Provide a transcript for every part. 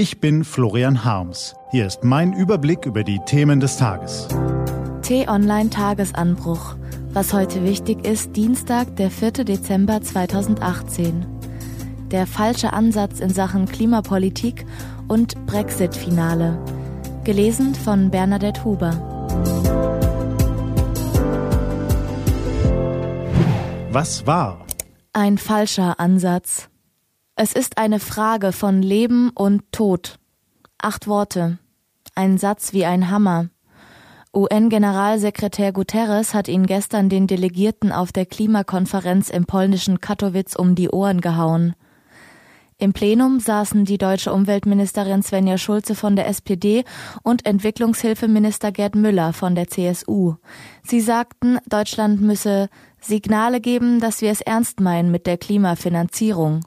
Ich bin Florian Harms. Hier ist mein Überblick über die Themen des Tages. T-Online Tagesanbruch. Was heute wichtig ist, Dienstag, der 4. Dezember 2018. Der falsche Ansatz in Sachen Klimapolitik und Brexit-Finale. Gelesen von Bernadette Huber. Was war? Ein falscher Ansatz. Es ist eine Frage von Leben und Tod. Acht Worte. Ein Satz wie ein Hammer. UN-Generalsekretär Guterres hat ihn gestern den Delegierten auf der Klimakonferenz im polnischen Katowice um die Ohren gehauen. Im Plenum saßen die deutsche Umweltministerin Svenja Schulze von der SPD und Entwicklungshilfeminister Gerd Müller von der CSU. Sie sagten, Deutschland müsse Signale geben, dass wir es ernst meinen mit der Klimafinanzierung.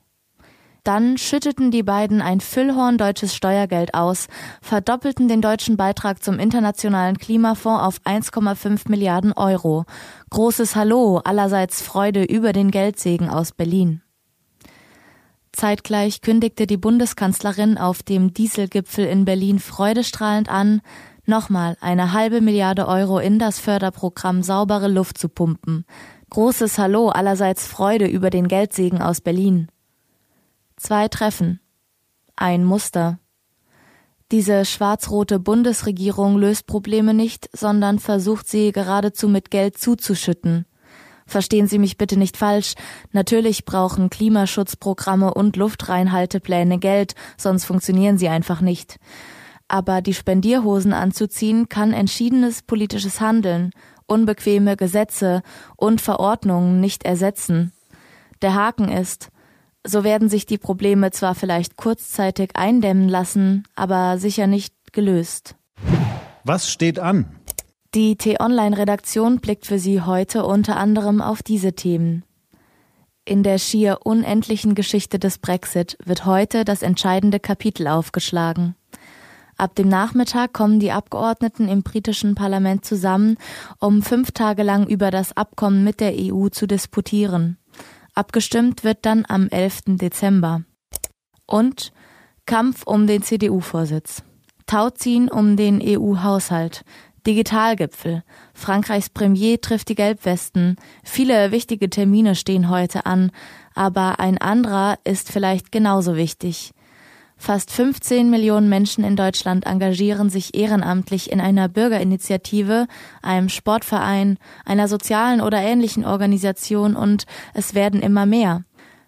Dann schütteten die beiden ein Füllhorn deutsches Steuergeld aus, verdoppelten den deutschen Beitrag zum Internationalen Klimafonds auf 1,5 Milliarden Euro. Großes Hallo, allerseits Freude über den Geldsegen aus Berlin. Zeitgleich kündigte die Bundeskanzlerin auf dem Dieselgipfel in Berlin freudestrahlend an, nochmal eine halbe Milliarde Euro in das Förderprogramm saubere Luft zu pumpen. Großes Hallo, allerseits Freude über den Geldsegen aus Berlin. Zwei Treffen. Ein Muster. Diese schwarz-rote Bundesregierung löst Probleme nicht, sondern versucht sie geradezu mit Geld zuzuschütten. Verstehen Sie mich bitte nicht falsch. Natürlich brauchen Klimaschutzprogramme und Luftreinhaltepläne Geld, sonst funktionieren sie einfach nicht. Aber die Spendierhosen anzuziehen kann entschiedenes politisches Handeln, unbequeme Gesetze und Verordnungen nicht ersetzen. Der Haken ist, so werden sich die Probleme zwar vielleicht kurzzeitig eindämmen lassen, aber sicher nicht gelöst. Was steht an? Die T-Online-Redaktion blickt für Sie heute unter anderem auf diese Themen. In der schier unendlichen Geschichte des Brexit wird heute das entscheidende Kapitel aufgeschlagen. Ab dem Nachmittag kommen die Abgeordneten im britischen Parlament zusammen, um fünf Tage lang über das Abkommen mit der EU zu disputieren. Abgestimmt wird dann am 11. Dezember. Und Kampf um den CDU-Vorsitz. Tauziehen um den EU-Haushalt. Digitalgipfel. Frankreichs Premier trifft die Gelbwesten. Viele wichtige Termine stehen heute an, aber ein anderer ist vielleicht genauso wichtig. Fast 15 Millionen Menschen in Deutschland engagieren sich ehrenamtlich in einer Bürgerinitiative, einem Sportverein, einer sozialen oder ähnlichen Organisation und es werden immer mehr.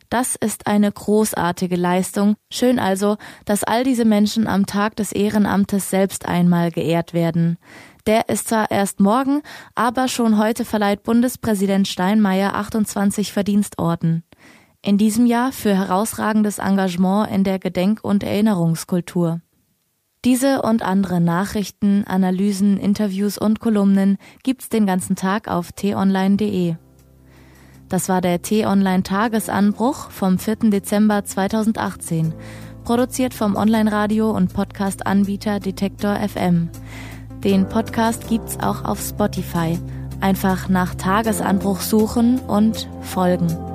Das ist eine großartige Leistung. Schön also, dass all diese Menschen am Tag des Ehrenamtes selbst einmal geehrt werden. Der ist zwar erst morgen, aber schon heute verleiht Bundespräsident Steinmeier 28 Verdienstorden in diesem Jahr für herausragendes Engagement in der Gedenk- und Erinnerungskultur. Diese und andere Nachrichten, Analysen, Interviews und Kolumnen gibt's den ganzen Tag auf t-online.de. Das war der T-Online Tagesanbruch vom 4. Dezember 2018, produziert vom Online-Radio und Podcast-Anbieter Detektor FM. Den Podcast gibt's auch auf Spotify. Einfach nach Tagesanbruch suchen und folgen.